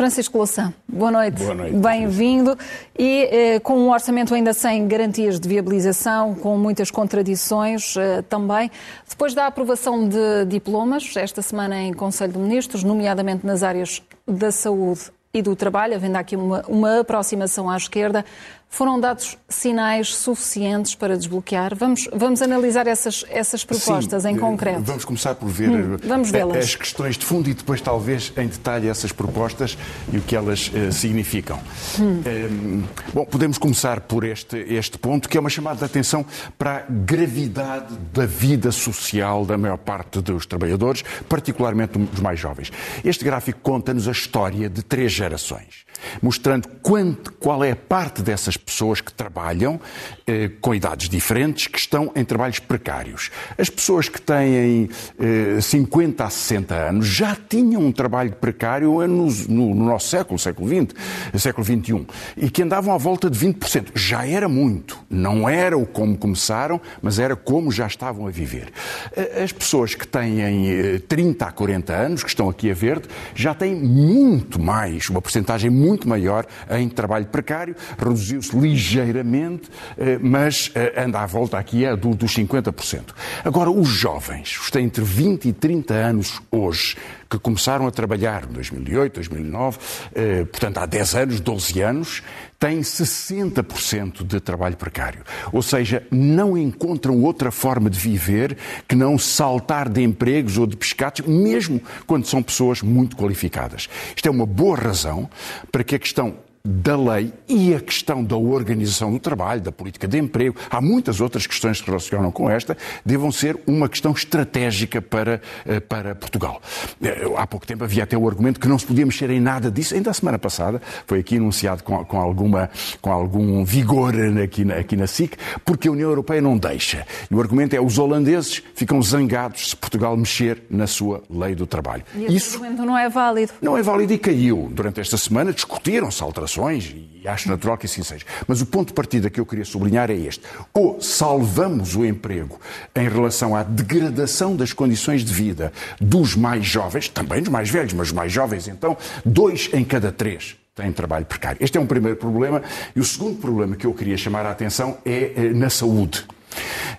Francisco Louçã, boa noite. Boa noite. Bem-vindo. E eh, com um orçamento ainda sem garantias de viabilização, com muitas contradições eh, também. Depois da aprovação de diplomas, esta semana em Conselho de Ministros, nomeadamente nas áreas da saúde e do trabalho, havendo aqui uma, uma aproximação à esquerda, foram dados sinais suficientes para desbloquear? Vamos, vamos analisar essas, essas propostas Sim, em concreto. Vamos começar por ver hum, vamos as questões de fundo e depois, talvez, em detalhe, essas propostas e o que elas uh, significam. Hum. Um, bom, podemos começar por este, este ponto, que é uma chamada de atenção para a gravidade da vida social da maior parte dos trabalhadores, particularmente dos mais jovens. Este gráfico conta-nos a história de três gerações, mostrando quanto, qual é a parte dessas pessoas que trabalham eh, com idades diferentes, que estão em trabalhos precários. As pessoas que têm eh, 50 a 60 anos já tinham um trabalho precário no, no, no nosso século, século XX, século XXI, e que andavam à volta de 20%. Já era muito. Não era o como começaram, mas era como já estavam a viver. Eh, as pessoas que têm 30 eh, a 40 anos, que estão aqui a verde, já têm muito mais, uma porcentagem muito maior em trabalho precário, reduziu-se ligeiramente, eh, mas eh, anda à volta aqui é do, dos 50%. Agora, os jovens, os que têm entre 20 e 30 anos hoje, que começaram a trabalhar em 2008, 2009, eh, portanto há 10 anos, 12 anos, têm 60% de trabalho precário. Ou seja, não encontram outra forma de viver que não saltar de empregos ou de pescados, mesmo quando são pessoas muito qualificadas. Isto é uma boa razão para que a questão da lei e a questão da organização do trabalho, da política de emprego, há muitas outras questões que relacionam com esta, devam ser uma questão estratégica para, eh, para Portugal. Eh, há pouco tempo havia até o argumento que não se podia mexer em nada disso. Ainda a semana passada foi aqui anunciado com, com, alguma, com algum vigor aqui na, aqui na SIC, porque a União Europeia não deixa. E o argumento é os holandeses ficam zangados se Portugal mexer na sua lei do trabalho. E esse Isso argumento não é válido. Não é válido e caiu. Durante esta semana discutiram-se alterações e acho natural que assim seja. Mas o ponto de partida que eu queria sublinhar é este. Ou salvamos o emprego em relação à degradação das condições de vida dos mais jovens, também dos mais velhos, mas os mais jovens então, dois em cada três têm trabalho precário. Este é um primeiro problema. E o segundo problema que eu queria chamar a atenção é eh, na saúde.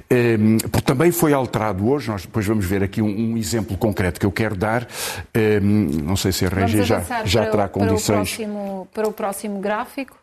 Um, ehm, porque também foi alterado hoje, nós depois vamos ver aqui um, um exemplo concreto que eu quero dar. Um, ehm, não sei se a Regia já, já terá condições. Para o, próximo, para o próximo gráfico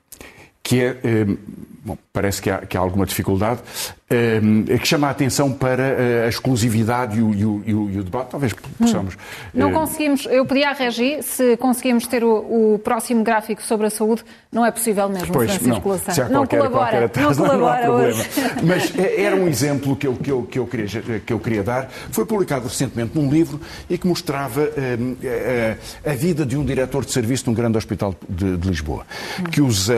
que é, ehm, bom, parece que há, que há, alguma dificuldade, que chama a atenção para eh, a exclusividade e o, e o, e o debate. Talvez possamos. Hum. Não eh, conseguimos, eu pedi à Regi se conseguimos ter o, o, próximo gráfico sobre a saúde, não é possível mesmo, pois, Francisco não, se há não qualquer, colabora, qualquer atraso, não colabora não, não hoje. Mas eh, era um exemplo que eu, que, eu, que, eu queria, que eu queria dar. Foi publicado recentemente num livro e que mostrava ehm, a, a, vida de um diretor de serviço de um grande hospital de, de Lisboa, hum. que usa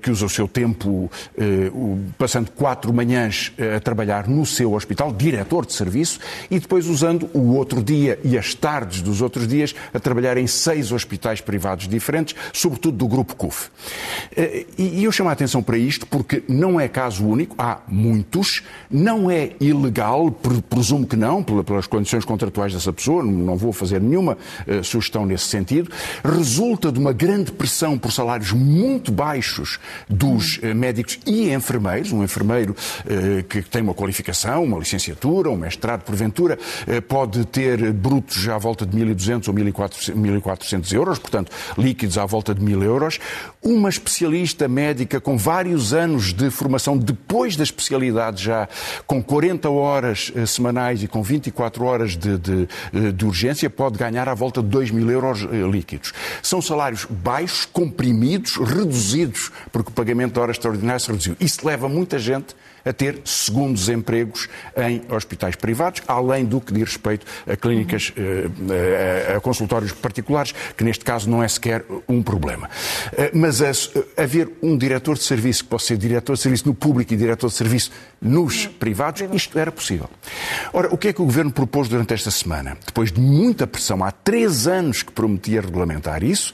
que usa o seu tempo passando quatro manhãs eh, a trabalhar no seu hospital, diretor de serviço, e depois usando o outro dia e as tardes dos outros dias a trabalhar em seis hospitais privados diferentes, sobretudo do grupo CUF. Eh, e eu chamo a atenção para isto porque não é caso único, há muitos, não é ilegal, presumo que não, pelas condições contratuais dessa pessoa, não vou fazer nenhuma sugestão nesse sentido, resulta de uma grande pressão por salários muito baixos dos eh, médicos e enfermeiros. Um enfermeiro eh, que tem uma qualificação, uma licenciatura, um mestrado, porventura, eh, pode ter brutos à volta de 1.200 ou 1.400 euros, portanto, líquidos à volta de 1.000 euros. Uma especialista médica com vários anos de formação depois da especialidade já, com 40 horas semanais e com 24 horas de, de, de urgência, pode ganhar à volta de 2 mil euros líquidos. São salários baixos, comprimidos, reduzidos porque o pagamento de horas extraordinárias se reduziu. Isso leva muita gente a ter segundos empregos em hospitais privados, além do que diz respeito a clínicas, uhum. a consultórios particulares, que neste caso não é sequer um problema. Mas haver um diretor de serviço que possa ser diretor de serviço no público e diretor de serviço nos uhum. privados, isto era possível. Ora, o que é que o Governo propôs durante esta semana? Depois de muita pressão, há três anos que prometia regulamentar isso,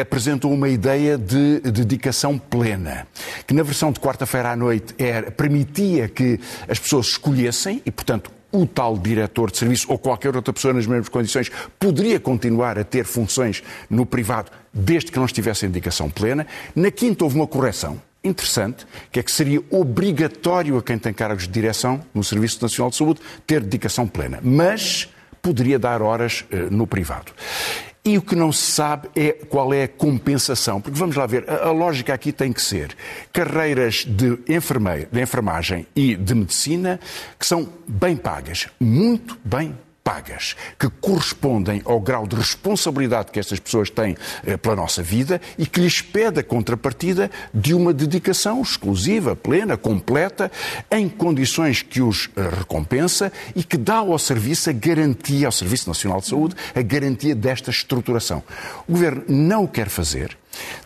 apresentou uma ideia de dedicação plena, que na versão de quarta-feira à noite era, permitia que as pessoas escolhessem e, portanto, o tal diretor de serviço ou qualquer outra pessoa nas mesmas condições poderia continuar a ter funções no privado desde que não estivesse em dedicação plena. Na quinta houve uma correção interessante, que é que seria obrigatório a quem tem cargos de direção no Serviço Nacional de Saúde ter dedicação plena, mas poderia dar horas uh, no privado. E o que não se sabe é qual é a compensação. Porque vamos lá ver, a, a lógica aqui tem que ser carreiras de, enfermeira, de enfermagem e de medicina que são bem pagas, muito bem pagas que correspondem ao grau de responsabilidade que estas pessoas têm eh, pela nossa vida e que lhes pede a contrapartida de uma dedicação exclusiva, plena, completa, em condições que os eh, recompensa e que dá ao serviço a garantia, ao Serviço Nacional de Saúde, a garantia desta estruturação. O Governo não o quer fazer,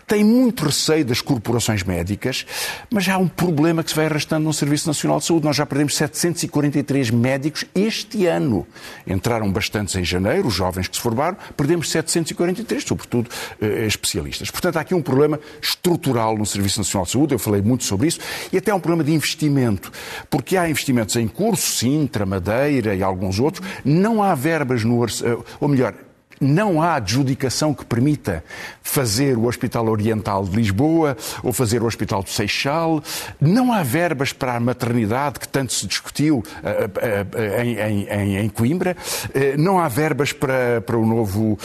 tem muito receio das corporações médicas, mas há um problema que se vai arrastando no Serviço Nacional de Saúde. Nós já perdemos 743 médicos este ano. Entraram bastantes em janeiro, os jovens que se formaram, perdemos 743, sobretudo eh, especialistas. Portanto, há aqui um problema estrutural no Serviço Nacional de Saúde, eu falei muito sobre isso, e até um problema de investimento, porque há investimentos em curso, Sintra, Madeira e alguns outros, não há verbas no orçamento, eh, ou melhor, não há adjudicação que permita fazer o Hospital Oriental de Lisboa ou fazer o Hospital do Seixal. Não há verbas para a maternidade que tanto se discutiu uh, uh, em, em, em, Coimbra. Não há verbas para, para o novo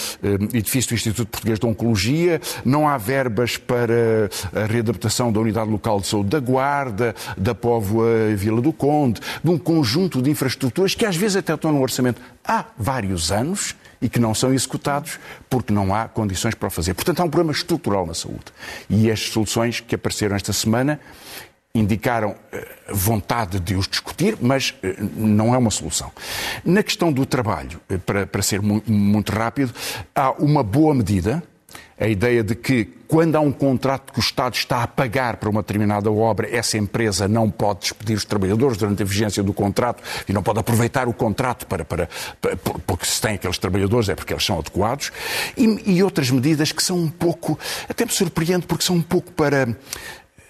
edifício do Instituto Português de Oncologia. Não há verbas para a readaptação da unidade local de saúde da Guarda, da Póvoa Vila do Conde, de um conjunto de infraestruturas que às vezes até estão no orçamento há vários anos e que não são executados porque não há condições para o fazer. Portanto, há um problema estrutural na saúde. E as soluções que apareceram esta semana indicaram eh, vontade de os discutir, mas eh, não é uma solução. Na questão do trabalho, eh, para, para ser muito rápido, há uma boa medida a ideia de que quando há um contrato que o Estado está a pagar para uma determinada obra, essa empresa não pode despedir os trabalhadores durante a vigência do contrato e não pode aproveitar o contrato para, para, para porque se tem aqueles trabalhadores é porque eles são adequados. E, e outras medidas que são um pouco, até me surpreende porque são um pouco para,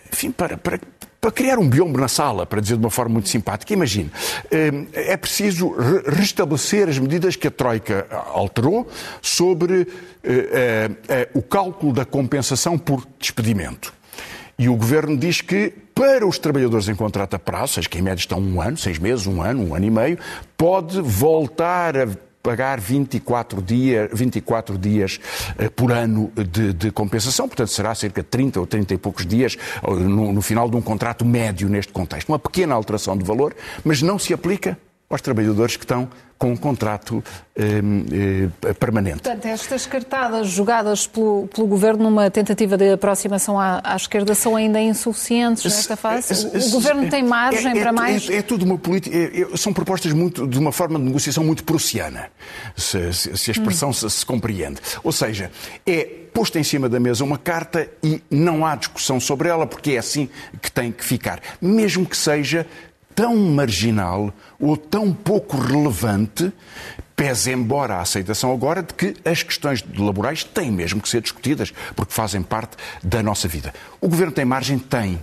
enfim, para, para para criar um biombo na sala, para dizer de uma forma muito simpática. Imagine, eh, é preciso restabelecer as medidas que a Troika alterou sobre eh, eh, o cálculo da compensação por despedimento. E o Governo diz que para os trabalhadores em contrato a prazo, seja que em média estão um ano, seis meses, um ano, um ano e meio, pode voltar a pagar 24, dia, 24 dias uh, por ano de, de, compensação, portanto será cerca de 30 ou 30 e poucos dias no, no final de um contrato médio neste contexto. Uma pequena alteração de valor, mas não se aplica aos trabalhadores que estão com um contrato eh, eh, permanente. Portanto, estas cartadas jogadas pelo, pelo, Governo numa tentativa de aproximação à, à esquerda são ainda insuficientes nesta fase? O, o Governo tem margem é, é, para mais? É, é, tudo uma política. É, é, são propostas muito, de uma forma de negociação muito prussiana, se, se, se a expressão hum. se, se compreende. Ou seja, é posta em cima da mesa uma carta e não há discussão sobre ela, porque é assim que tem que ficar. Mesmo que seja tão marginal ou tão pouco relevante, pese embora a aceitação agora de que as questões laborais têm mesmo que ser discutidas, porque fazem parte da nossa vida. O governo tem margem? Tem.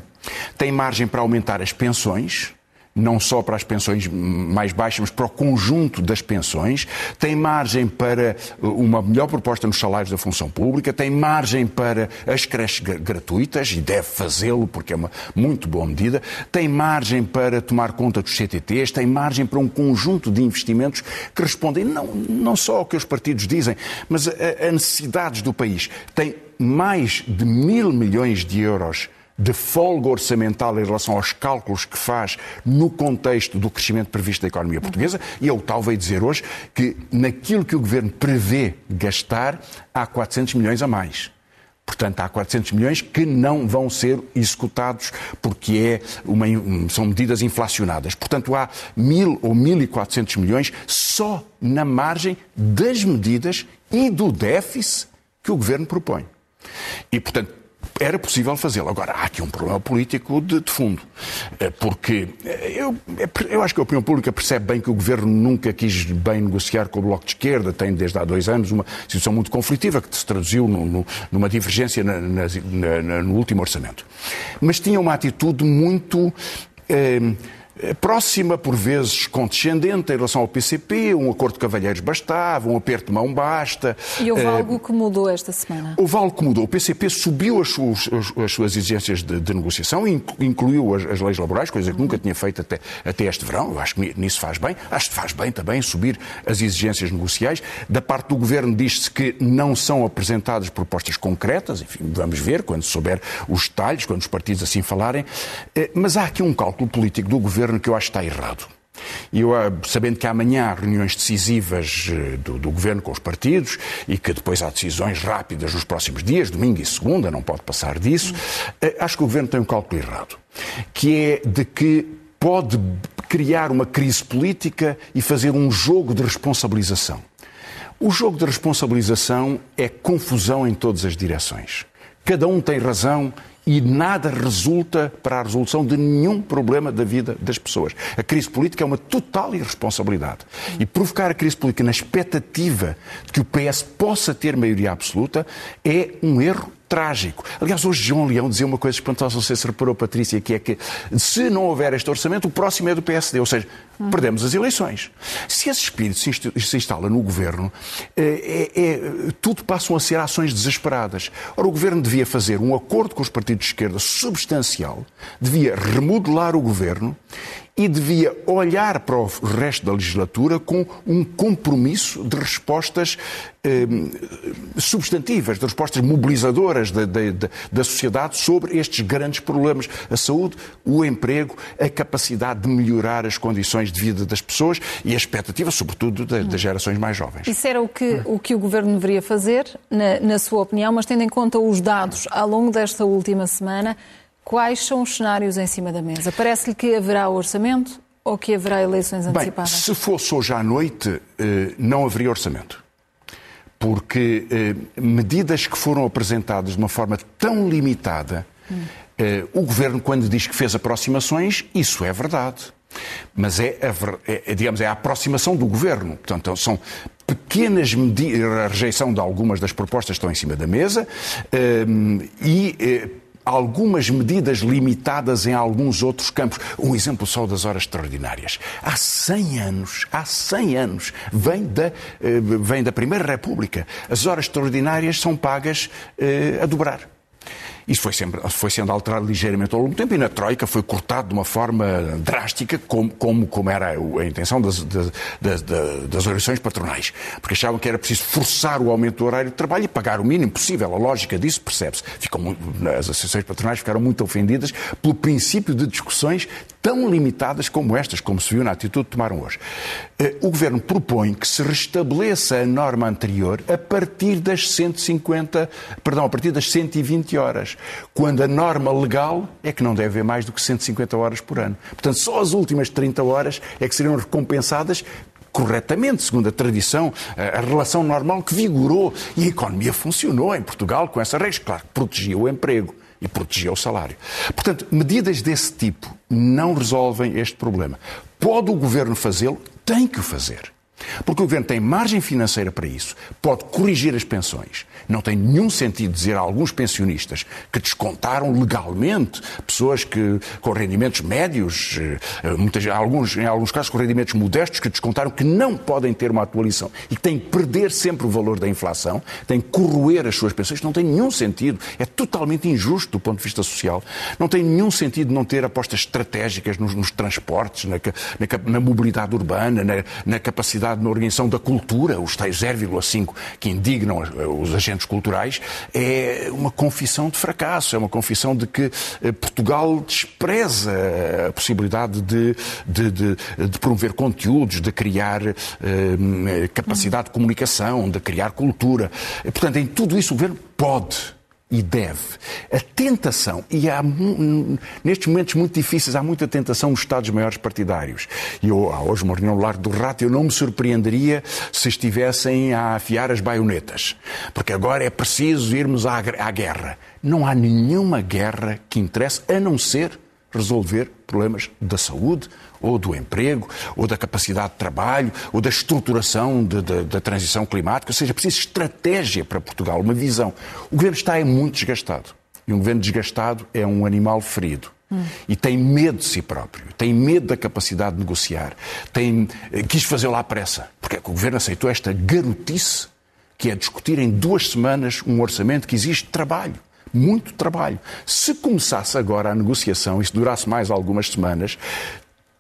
Tem margem para aumentar as pensões, não só para as pensões mais baixas, mas para o conjunto das pensões, tem margem para uh, uma melhor proposta nos salários da função pública, tem margem para as creches gratuitas, e deve fazê-lo porque é uma muito boa medida, tem margem para tomar conta dos CTTs, tem margem para um conjunto de investimentos que respondem não, não só ao que os partidos dizem, mas a, a necessidades do país. Tem mais de mil milhões de euros de folga orçamental em relação aos cálculos que faz no contexto do crescimento previsto da economia portuguesa, e eu tal veio dizer hoje que naquilo que o Governo prevê gastar, há 400 milhões a mais Portanto, há 400 milhões que não vão ser executados porque é uma, são medidas inflacionadas. Portanto, há 1.000 ou 1.400 milhões só na margem das medidas e do déficit que o Governo propõe. E, portanto, era possível fazê-lo. Agora, há aqui um problema político de, de fundo, eh, porque eh, eu, é eu acho que a opinião pública percebe bem que o governo nunca quis bem negociar com o Bloco de Esquerda, tem desde há dois anos uma situação muito conflitiva que se traduziu no, no, numa divergência na, na, na, no último orçamento. Mas tinha uma atitude muito. Eh, próxima, por vezes condescendente em relação ao PCP, um acordo de cavalheiros bastava, um aperto de mão basta. E houve uh, algo que mudou esta semana? Houve algo que mudou. O PCP subiu as suas, as suas exigências de, de negociação, incluiu as, as, leis laborais, coisa que nunca tinha feito até, até este verão. Eu acho que nisso faz bem. Acho que faz bem também subir as exigências negociais. Da parte do Governo diz-se que não são apresentadas propostas concretas, enfim, vamos ver quando souber os detalhes, quando os partidos assim falarem. Uh, mas há aqui um cálculo político do Governo governo que eu acho que está errado. E eu, ah, sabendo que amanhã há reuniões decisivas eh, do, do, governo com os partidos e que depois há decisões rápidas nos próximos dias, domingo e segunda, não pode passar disso, eh, acho que o governo tem um cálculo errado, que é de que pode criar uma crise política e fazer um jogo de responsabilização. O jogo de responsabilização é confusão em todas as direções. Cada um tem razão e nada resulta para a resolução de nenhum problema da vida das pessoas. A crise política é uma total irresponsabilidade. E provocar a crise política na expectativa de que o PS possa ter maioria absoluta é um erro trágico. Aliás, hoje João Leão dizia uma coisa espantosa, não sei se reparou, Patrícia, que é que se não houver este orçamento, o próximo é do PSD, ou seja, hum. perdemos as eleições. Se esse espírito se instala no governo, é, é, é, tudo passam a ser ações desesperadas. Ora, o governo devia fazer um acordo com os partidos de esquerda substancial, devia remodelar o governo e devia olhar para o resto da legislatura com um compromisso de respostas eh, substantivas, de respostas mobilizadoras da, da, da, sociedade sobre estes grandes problemas: a saúde, o emprego, a capacidade de melhorar as condições de vida das pessoas e a expectativa, sobretudo, das, das gerações mais jovens. Isso era o que o, que o governo deveria fazer, na, na sua opinião, mas tendo em conta os dados ao longo desta última semana. Quais são os cenários em cima da mesa? Parece-lhe que haverá orçamento ou que haverá eleições antecipadas? Bem, se fosse hoje à noite, eh, não haveria orçamento. Porque eh, medidas que foram apresentadas de uma forma tão limitada, hum. o governo, quando diz que fez aproximações, isso é verdade. Mas é a, é, digamos, é a aproximação do governo. Portanto, são pequenas medidas, a rejeição de algumas das propostas que estão em cima da mesa e algumas medidas limitadas em alguns outros campos. Um exemplo só das horas extraordinárias. Há 100 anos, há 100 anos, vem da, eh, vem da Primeira República. As horas extraordinárias são pagas eh, a dobrar. Isso foi, sempre, foi sendo alterado ligeiramente ao longo do tempo e na Troika foi cortado de uma forma drástica, como, como, como era a intenção das, das, das, organizações patronais. Porque achavam que era preciso forçar o aumento do horário de trabalho e pagar o mínimo possível. A lógica disso percebe-se. As associações patronais ficaram muito ofendidas pelo princípio de discussões tão limitadas como estas, como se viu na atitude que tomaram hoje. Eh, o Governo propõe que se restabeleça a norma anterior a partir das 150, perdão, a partir das 120 horas quando a norma legal é que não deve haver mais do que 150 horas por ano. Portanto, só as últimas 30 horas é que seriam recompensadas corretamente, segundo a tradição, a relação normal que vigorou e a economia funcionou em Portugal com essa regra. Claro que protegia o emprego e protegia o salário. Portanto, medidas desse tipo não resolvem este problema. Pode o governo fazê-lo? Tem que o fazer. Porque o governo tem margem financeira para isso, pode corrigir as pensões. Não tem nenhum sentido dizer a alguns pensionistas que descontaram legalmente pessoas que, com rendimentos médios, eh, muitas, alguns, em alguns casos com rendimentos modestos, que descontaram que não podem ter uma atualização e que têm que perder sempre o valor da inflação, têm que corroer as suas pensões. Não tem nenhum sentido. É totalmente injusto do ponto de vista social. Não tem nenhum sentido não ter apostas estratégicas nos, nos transportes, na, na, na, mobilidade urbana, na, na capacidade na organização da cultura, os tais 0,5 que indignam os agentes culturais, é uma confissão de fracasso, é uma confissão de que eh, Portugal despreza a possibilidade de, de, de, de promover conteúdos, de criar eh, capacidade de comunicação, de criar cultura. Portanto, em tudo isso o governo pode e deve. A tentação, e há, nestes momentos muito difíceis, há muita tentação nos Estados maiores partidários. E eu, hoje, uma reunião no Largo do Rato, eu não me surpreenderia se estivessem a afiar as baionetas. Porque agora é preciso irmos à, à guerra. Não há nenhuma guerra que interesse, a não ser resolver problemas da saúde, ou do emprego, ou da capacidade de trabalho, ou da estruturação da transição climática. Ou seja, preciso estratégia para Portugal, uma visão. O governo está é muito desgastado. E um governo desgastado é um animal ferido. Hum. E tem medo de si próprio, tem medo da capacidade de negociar, tem, eh, quis fazê-lo à pressa. Porque é que o governo aceitou esta garotice que é discutir em duas semanas um orçamento que exige trabalho muito trabalho. Se começasse agora a negociação e se durasse mais algumas semanas,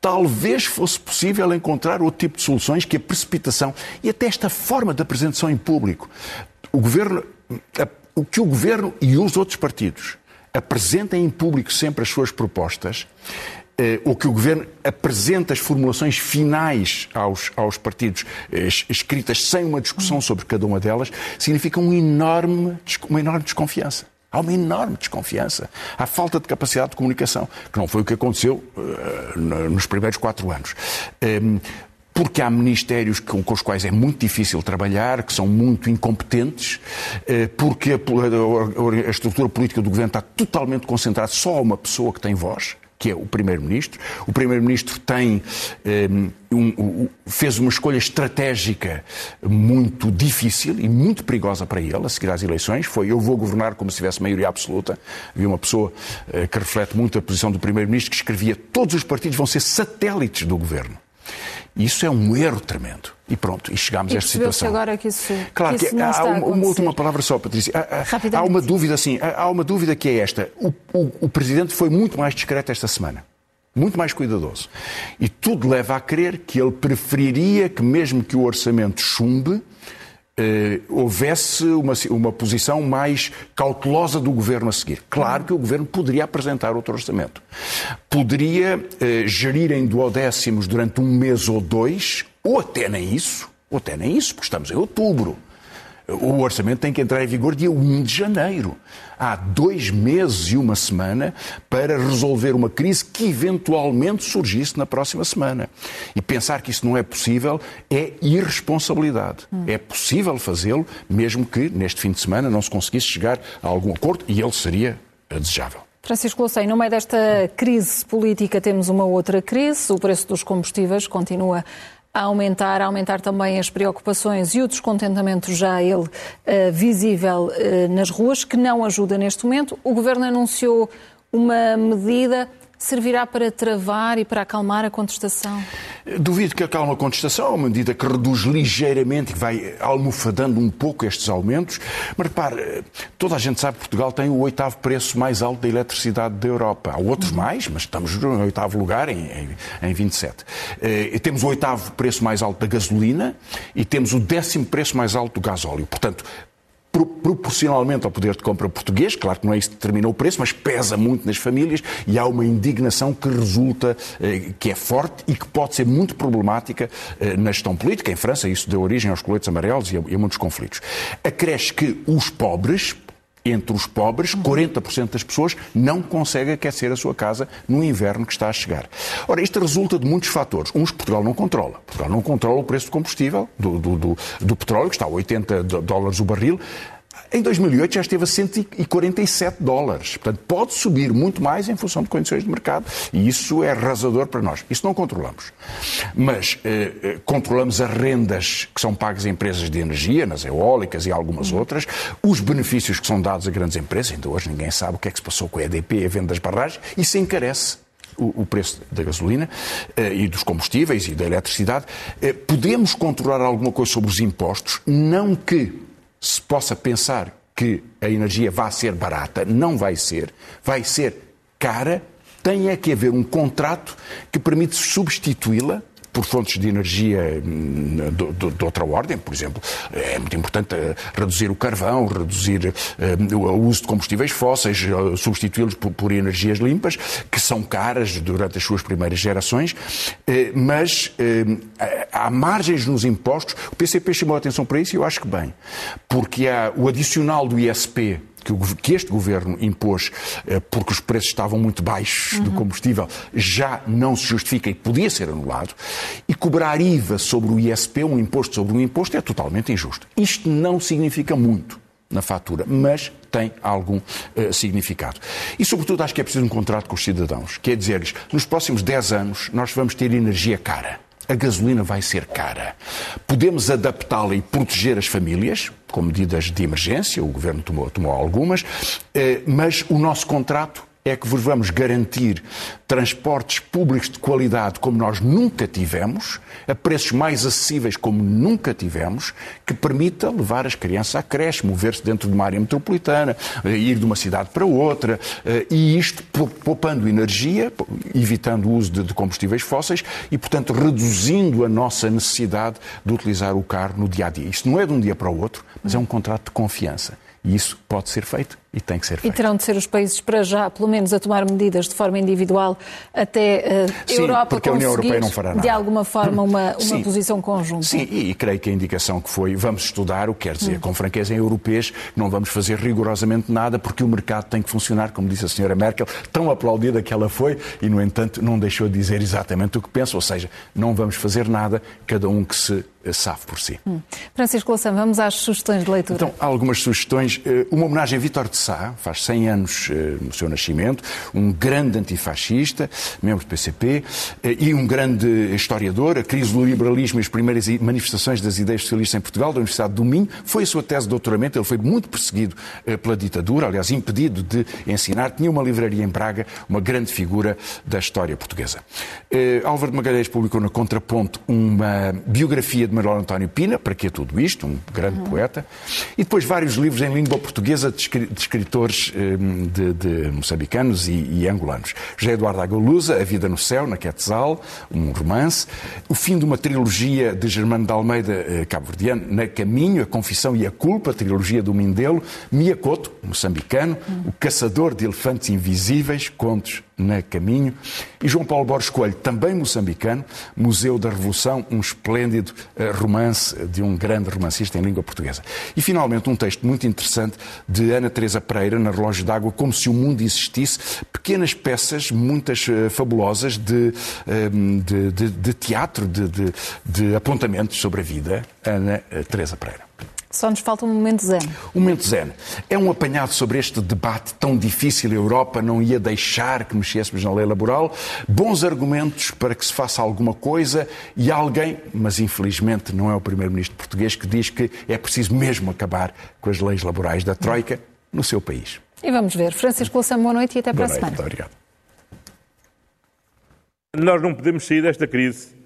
talvez fosse possível encontrar outro tipo de soluções que a precipitação e até esta forma de apresentação em público. O governo, o que o governo e os outros partidos apresentem em público sempre as suas propostas, eh, ou que o governo apresenta as formulações finais aos, aos partidos, eh, escritas sem uma discussão sobre cada uma delas, significa um enorme, uma enorme desconfiança. Há uma enorme desconfiança. Há falta de capacidade de comunicação, que não foi o que aconteceu uh, nos primeiros quatro anos. Um, ehm, porque há ministérios com, os quais é muito difícil trabalhar, que são muito incompetentes, uh, porque a, estrutura política do governo está totalmente concentrada só a uma pessoa que tem voz que é o Primeiro-Ministro. O Primeiro-Ministro tem um, um, fez uma escolha estratégica muito difícil e muito perigosa para ele a seguir às eleições. Foi eu vou governar como se tivesse maioria absoluta. Havia uma pessoa uh, que reflete muito a posição do Primeiro-Ministro que escrevia todos os partidos vão ser satélites do governo. Isso é um erro tremendo. E pronto, e chegámos e a esta situação. agora que isso, claro que, que há uma, uma, última palavra só, Patrícia. Há, há, uma dúvida, assim, há uma dúvida que é esta. O, o, o Presidente foi muito mais discreto esta semana. Muito mais cuidadoso. E tudo leva a crer que ele preferiria que, mesmo que o orçamento chumbe, eh, houvesse uma, uma posição mais cautelosa do governo a seguir. Claro que o governo poderia apresentar outro orçamento. Poderia eh, gerir em duodécimos durante um mês ou dois, ou até nem isso, ou até nem isso, porque estamos em outubro. O orçamento tem que entrar em vigor dia 1 de janeiro. Há dois meses e uma semana para resolver uma crise que eventualmente surgisse na próxima semana. E pensar que isso não é possível é irresponsabilidade. Hum. É possível fazê-lo, mesmo que neste fim de semana não se conseguisse chegar a algum acordo, e ele seria desejável. Francisco Loucei, no meio desta crise política temos uma outra crise. O preço dos combustíveis continua a aumentar, a aumentar também as preocupações e o descontentamento já ele uh, visível uh, nas ruas, que não ajuda neste momento. O Governo anunciou uma medida servirá para travar e para acalmar a contestação? Duvido que acalme a contestação, uma medida que reduz ligeiramente, que vai almofadando um pouco estes aumentos. Mas repare, toda a gente sabe que Portugal tem o oitavo preço mais alto da eletricidade da Europa. Há outros mais, mas estamos no oitavo lugar em, em, em 27. E eh, temos o oitavo preço mais alto da gasolina e temos o décimo preço mais alto do gasóleo. Portanto, proporcionalmente ao poder de compra português, claro que não é isso que determina o preço, mas pesa muito nas famílias e há uma indignação que resulta, eh, que é forte e que pode ser muito problemática eh, na gestão política. Em França, isso deu origem aos coletes amarelos e a, e a muitos conflitos. Acresce que os pobres, entre os pobres, 40% das pessoas não conseguem aquecer a sua casa no inverno que está a chegar. Ora, isto resulta de muitos fatores. Uns Portugal não controla. Portugal não controla o preço do combustível, do, do, do, do petróleo, que está a 80 dólares o barril. Em 2008 já esteve a 147 dólares. Portanto, pode subir muito mais em função de condições de mercado. E isso é arrasador para nós. Isso não controlamos. Mas eh, eh, controlamos as rendas que são pagas a empresas de energia, nas eólicas e algumas outras, os benefícios que são dados a grandes empresas. Ainda hoje ninguém sabe o que é que se passou com a EDP, a venda das barragens. Isso encarece o, preço da gasolina eh, e dos combustíveis e da eletricidade. podemos controlar alguma coisa sobre os impostos, não que se possa pensar que a energia vai ser barata, não vai ser, vai ser cara, tem é que haver um contrato que permite substituí-la por fontes de energia hum, de, de, outra ordem, por exemplo, é muito importante eh, reduzir o carvão, reduzir uh, o uso de combustíveis fósseis, uh, substituí-los por, por, energias limpas, que são caras durante as suas primeiras gerações, mas há margens nos impostos. O PCP chamou a atenção para isso e eu acho que bem, porque há o adicional do ISP que, que este governo impôs eh, porque os preços estavam muito baixos uhum. do combustível já não se justifica e podia ser anulado. E cobrar IVA sobre o ISP, um imposto sobre um imposto, é totalmente injusto. Isto não significa muito na fatura, mas tem algum uh, significado. E, sobretudo, acho que é preciso um contrato com os cidadãos, que é dizer-lhes, nos próximos 10 anos nós vamos ter energia cara. A gasolina vai ser cara. Podemos adaptá-la e proteger as famílias, com medidas de emergência, o Governo tomou, tomou algumas, eh, mas o nosso contrato é que vos vamos garantir transportes públicos de qualidade como nós nunca tivemos, a preços mais acessíveis como nunca tivemos, que permita levar as crianças à creche, mover-se dentro de uma área metropolitana, eh, ir de uma cidade para outra, eh, e isto poupando energia, evitando o uso de combustíveis fósseis e, portanto, reduzindo a nossa necessidade de utilizar o carro no dia a dia. Isto não é de um dia para o outro, mas é um contrato de confiança. E isso pode ser feito e tem que ser feito. E terão de ser os países para já, pelo menos, a tomar medidas de forma individual até uh, a Sim, Europa porque a União Europeia não fará nada. de alguma forma uma, uma posição conjunta. Sim, e, e, creio que a indicação que foi vamos estudar, o que quer dizer hum. com franqueza em europeus, não vamos fazer rigorosamente nada porque o mercado tem que funcionar, como disse a senhora Merkel, tão aplaudida que ela foi e, no entanto, não deixou de dizer exatamente o que pensa, ou seja, não vamos fazer nada, cada um que se sabe por si. Hum. Francisco Louçã, vamos às sugestões de leitura. Então, há algumas sugestões. Eh, uma homenagem a Vítor de Sá, faz 100 anos eh, no seu nascimento, um grande antifascista, membro do PCP, eh, e um grande historiador. A crise do liberalismo e as primeiras manifestações das ideias socialistas em Portugal, da Universidade do Minho, foi a sua tese de doutoramento. Ele foi muito perseguido pela ditadura, aliás, impedido de ensinar. Tinha uma livraria em Praga, uma grande figura da história portuguesa. Álvaro de Magalhães publicou na Contraponto uma biografia de Manuel António Pina, para que tudo isto, um grande uhum. poeta, e depois vários livros em língua portuguesa de escritores hum, de, de moçambicanos e, e, angolanos. José Eduardo Agolusa, A Vida no Céu, na Quetzal, um romance. O fim de uma trilogia de Germano de Almeida, eh, cabo-verdiano, Na Caminho, A Confissão e a Culpa, trilogia do Mindelo. Miacoto, moçambicano. O Caçador de Elefantes Invisíveis, contos na Caminho. E João Paulo Borges Coelho, também moçambicano, Museu da Revolução, um esplêndido uh, romance de um grande romancista em língua portuguesa. E finalmente um texto muito interessante de Ana Teresa Pereira, na Relógio d'Água, como se o mundo existisse, pequenas peças, muitas uh, fabulosas, de, uh, de, de, de teatro, de, de apontamentos sobre a vida, Ana Teresa Pereira. Só nos falta um momento zen. Um momento zen. É um apanhado sobre este debate tão difícil. A Europa não ia deixar que mexêssemos na lei laboral. Bons argumentos para que se faça alguma coisa e alguém, mas infelizmente não é o primeiro-ministro português, que diz que é preciso mesmo acabar com as leis laborais da Troika no seu país. E vamos ver. Francisco Louçã, boa noite e até boa para noite, a semana. Muito obrigado. Nós não podemos sair desta crise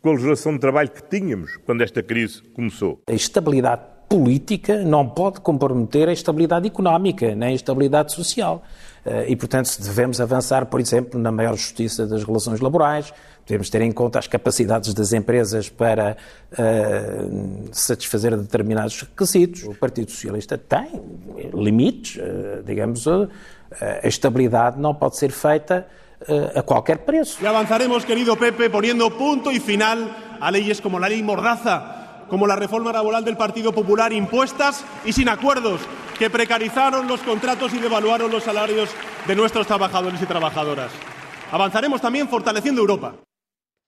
com a legislação de trabalho que tínhamos quando esta crise começou. A estabilidade política não pode comprometer a estabilidade económica, nem a estabilidade social. Eh, e, portanto, devemos avançar, por exemplo, na maior justiça das relações laborais, devemos ter em conta as capacidades das empresas para uh, satisfazer determinados requisitos. O Partido Socialista tem limites, uh, digamos, uh, a estabilidade não pode ser feita a qualquer preço. E avançaremos, querido Pepe, poniendo punto e final a leyes como a lei Mordaza, como la reforma laboral del Partido Popular, impuestas y sin acuerdos, que precarizaron los contratos y devaluaron los salarios de nuestros trabajadores y trabajadoras. Avanzaremos también fortaleciendo Europa.